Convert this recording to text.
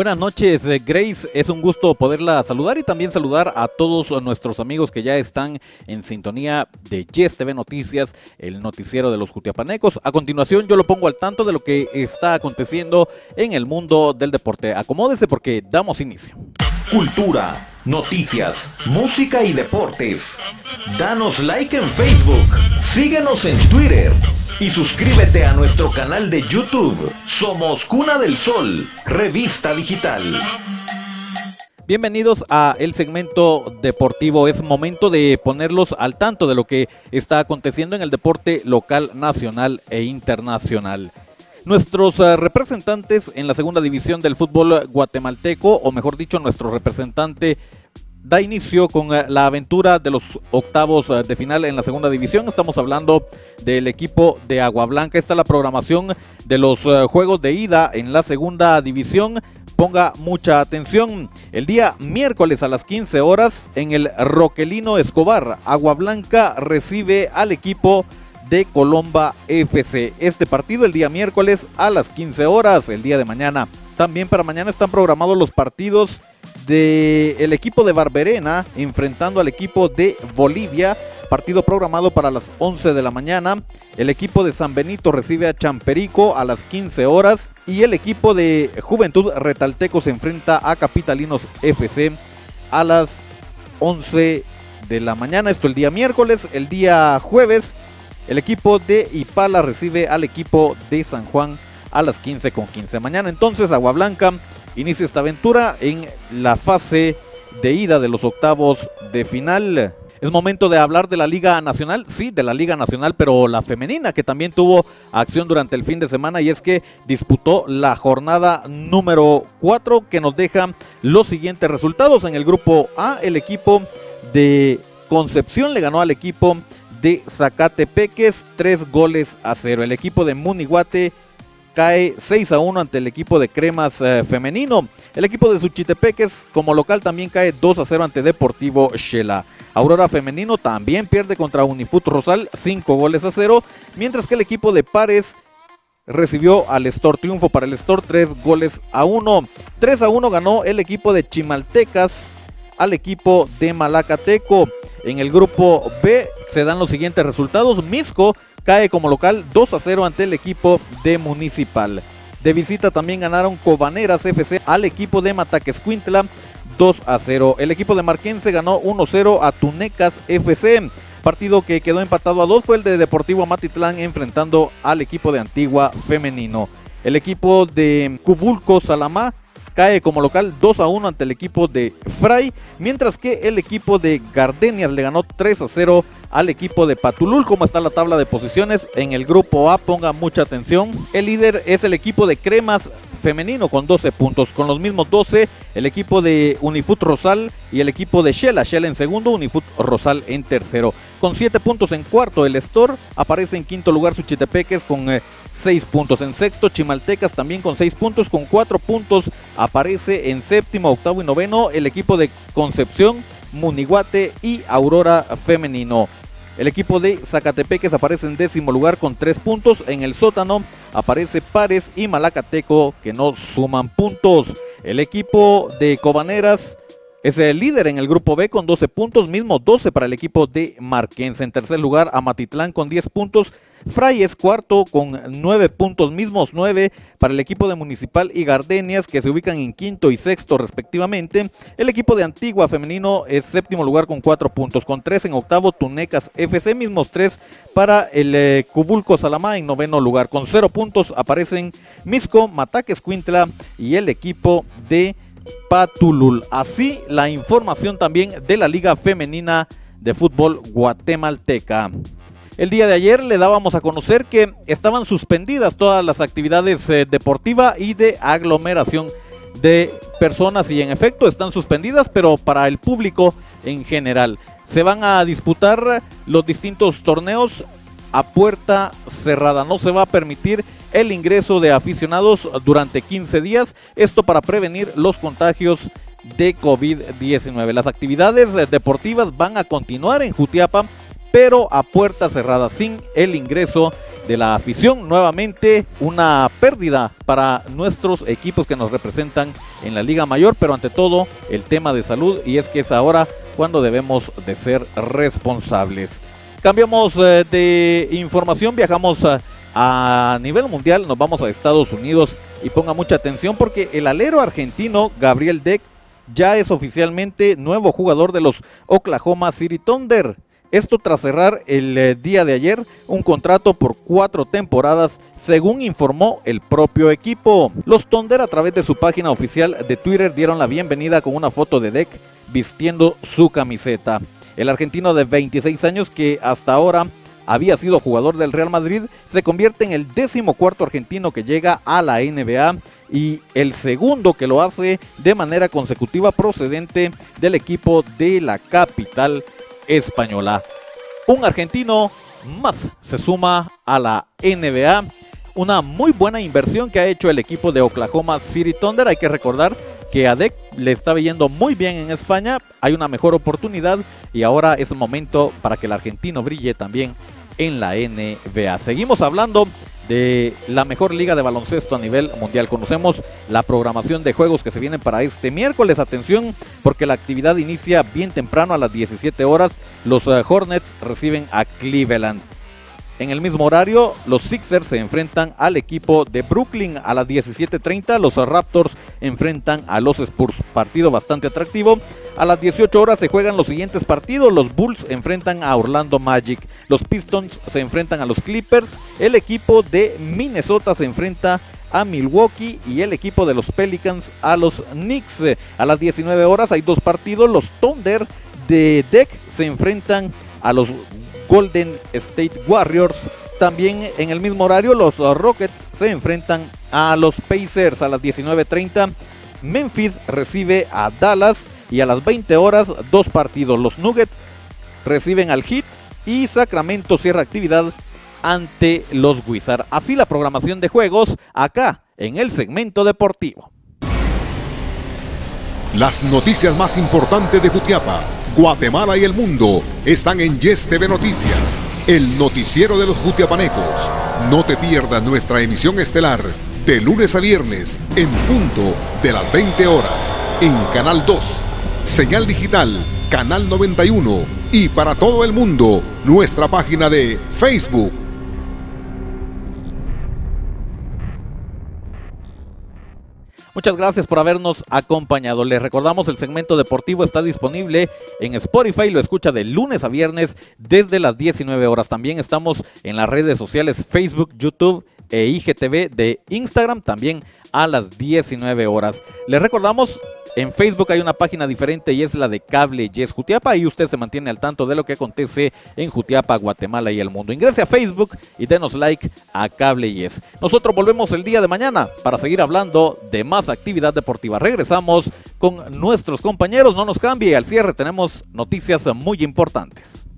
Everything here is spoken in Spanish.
Buenas noches, eh, Grace. Es un gusto poderla saludar y también saludar a todos nuestros amigos que ya están en sintonía de Yes TV Noticias, el noticiero de los Jutiapanecos. A continuación, yo lo pongo al tanto de lo que está aconteciendo en el mundo del deporte. Acomódese porque damos inicio. Cultura, noticias, música y deportes. Danos like en Facebook, síguenos en Twitter y suscríbete a nuestro canal de YouTube. Somos Cuna del Sol, revista digital. Bienvenidos a el segmento deportivo. Es momento de ponerlos al tanto de lo que está aconteciendo en el deporte local, nacional e internacional. Nuestros eh, representantes en la segunda división del fútbol guatemalteco, o mejor dicho, nuestro representante da inicio con eh, la aventura de los octavos eh, de final en la segunda división. Estamos hablando del equipo de Agua Blanca. Esta es la programación de los juegos de ida en la segunda división. Ponga mucha atención. El día miércoles a las 15 horas en el Roquelino Escobar, Agua Blanca recibe al equipo de Colomba FC. Este partido el día miércoles a las 15 horas, el día de mañana. También para mañana están programados los partidos del equipo de Barberena enfrentando al equipo de Bolivia. Partido programado para las 11 de la mañana. El equipo de San Benito recibe a Champerico a las 15 horas. Y el equipo de Juventud Retalteco se enfrenta a Capitalinos FC a las 11 de la mañana. Esto el día miércoles. El día jueves, el equipo de Ipala recibe al equipo de San Juan a las 15 con 15. Mañana entonces Agua Blanca inicia esta aventura en la fase de ida de los octavos de final. Es momento de hablar de la Liga Nacional, sí, de la Liga Nacional, pero la femenina que también tuvo acción durante el fin de semana y es que disputó la jornada número 4 que nos deja los siguientes resultados. En el grupo A, el equipo de Concepción le ganó al equipo Zacatepeques tres goles a cero. El equipo de Munihuate cae 6 a 1 ante el equipo de Cremas eh, femenino. El equipo de Suchitepeques como local también cae 2 a 0 ante Deportivo Shela. Aurora femenino también pierde contra Unifut Rosal 5 goles a 0, mientras que el equipo de Pares recibió al Store triunfo para el Store 3 goles a 1. 3 a 1 ganó el equipo de Chimaltecas al equipo de Malacateco. En el grupo B se dan los siguientes resultados. Misco cae como local 2 a 0 ante el equipo de Municipal. De visita también ganaron Cobaneras FC al equipo de Mataquescuintla 2 a 0. El equipo de Marquense ganó 1 0 a Tunecas FC. Partido que quedó empatado a 2 fue el de Deportivo Matitlán enfrentando al equipo de Antigua femenino. El equipo de Cubulco Salamá cae como local 2 a 1 ante el equipo de Fray, mientras que el equipo de Gardenias le ganó 3 a 0 al equipo de Patulul. ¿Cómo está la tabla de posiciones? En el grupo A, ponga mucha atención. El líder es el equipo de Cremas femenino con 12 puntos. Con los mismos 12, el equipo de Unifut Rosal y el equipo de Shela. Shela en segundo, Unifut Rosal en tercero. Con 7 puntos en cuarto, el Store aparece en quinto lugar Suchitepeques con 6 eh, puntos. En sexto, Chimaltecas también con 6 puntos. Con 4 puntos aparece en séptimo, octavo y noveno el equipo de Concepción, Muniguate y Aurora Femenino. El equipo de Zacatepeques aparece en décimo lugar con tres puntos. En el sótano aparece Pares y Malacateco que no suman puntos. El equipo de Cobaneras es el líder en el grupo B con 12 puntos, mismo 12 para el equipo de Marquense. En tercer lugar, Amatitlán con 10 puntos. Fray es cuarto con 9 puntos, mismos 9 para el equipo de Municipal y Gardenias que se ubican en quinto y sexto respectivamente. El equipo de Antigua femenino es séptimo lugar con 4 puntos, con 3 en octavo Tunecas FC, mismos 3 para el eh, Cubulco Salamá en noveno lugar. Con 0 puntos aparecen Misco, Mataques Quintla y el equipo de Patulul. Así la información también de la Liga Femenina de Fútbol Guatemalteca. El día de ayer le dábamos a conocer que estaban suspendidas todas las actividades eh, deportivas y de aglomeración de personas y en efecto están suspendidas, pero para el público en general. Se van a disputar los distintos torneos a puerta cerrada. No se va a permitir el ingreso de aficionados durante 15 días. Esto para prevenir los contagios de COVID-19. Las actividades deportivas van a continuar en Jutiapa, pero a puerta cerrada, sin el ingreso de la afición. Nuevamente una pérdida para nuestros equipos que nos representan en la Liga Mayor, pero ante todo el tema de salud y es que es ahora cuando debemos de ser responsables. Cambiamos eh, de información, viajamos a, nivel mundial, nos vamos a Estados Unidos y ponga mucha atención porque el alero argentino Gabriel Deck ya es oficialmente nuevo jugador de los Oklahoma City Thunder. Esto tras cerrar el eh, día de ayer un contrato por cuatro temporadas, según informó el propio equipo. Los Thunder a través de su página oficial de Twitter dieron la bienvenida con una foto de Deck vistiendo su camiseta. El argentino de 26 años que hasta ahora había sido jugador del Real Madrid, se convierte en el décimo cuarto argentino que llega a la NBA y el segundo que lo hace de manera consecutiva procedente del equipo de la capital española. Un argentino más se suma a la NBA. Una muy buena inversión que ha hecho el equipo de Oklahoma City Thunder. Hay que recordar que a le estaba yendo muy bien en España. Hay una mejor oportunidad y ahora es momento para que el argentino brille también en la NBA. Seguimos hablando de la mejor liga de baloncesto a nivel mundial. Conocemos la programación de juegos que se vienen para este miércoles. Atención, porque la actividad inicia bien temprano a las 17 horas. Los eh, Hornets reciben a Cleveland. En el mismo horario, los Sixers se enfrentan al equipo de Brooklyn a las 17.30. Los Raptors enfrentan a los Spurs. Partido bastante atractivo. A las 18 horas se juegan los siguientes partidos. Los Bulls enfrentan a Orlando Magic. Los Pistons se enfrentan a los Clippers. El equipo de Minnesota se enfrenta a Milwaukee y el equipo de los Pelicans a los Knicks. A las 19 horas hay dos partidos. Los Thunder de Deck se enfrentan a los Golden State Warriors. También en el mismo horario los Rockets se enfrentan a los Pacers a las 19.30. Memphis recibe a Dallas y a las 20 horas dos partidos. Los Nuggets reciben al Heat y Sacramento cierra actividad ante los Wizards. Así la programación de juegos acá en el segmento deportivo. Las noticias más importantes de Jutiapa Guatemala y el mundo están en Yes TV Noticias, el noticiero de los jutiapanecos. No te pierdas nuestra emisión estelar de lunes a viernes en punto de las 20 horas en Canal 2, señal digital, Canal 91 y para todo el mundo nuestra página de Facebook Muchas gracias por habernos acompañado. Les recordamos el segmento deportivo está disponible en Spotify, lo escucha de lunes a viernes desde las 19 horas. También estamos en las redes sociales Facebook, YouTube e IGTV de Instagram también a las 19 horas. Les recordamos en Facebook hay una página diferente y es la de Cable Yes Jutiapa y usted se mantiene al tanto de lo que acontece en Jutiapa, Guatemala y el mundo. Ingrese a Facebook y denos like a Cable Yes. Nosotros volvemos el día de mañana para seguir hablando de más actividad deportiva. Regresamos con nuestros compañeros, no nos cambie, al cierre tenemos noticias muy importantes.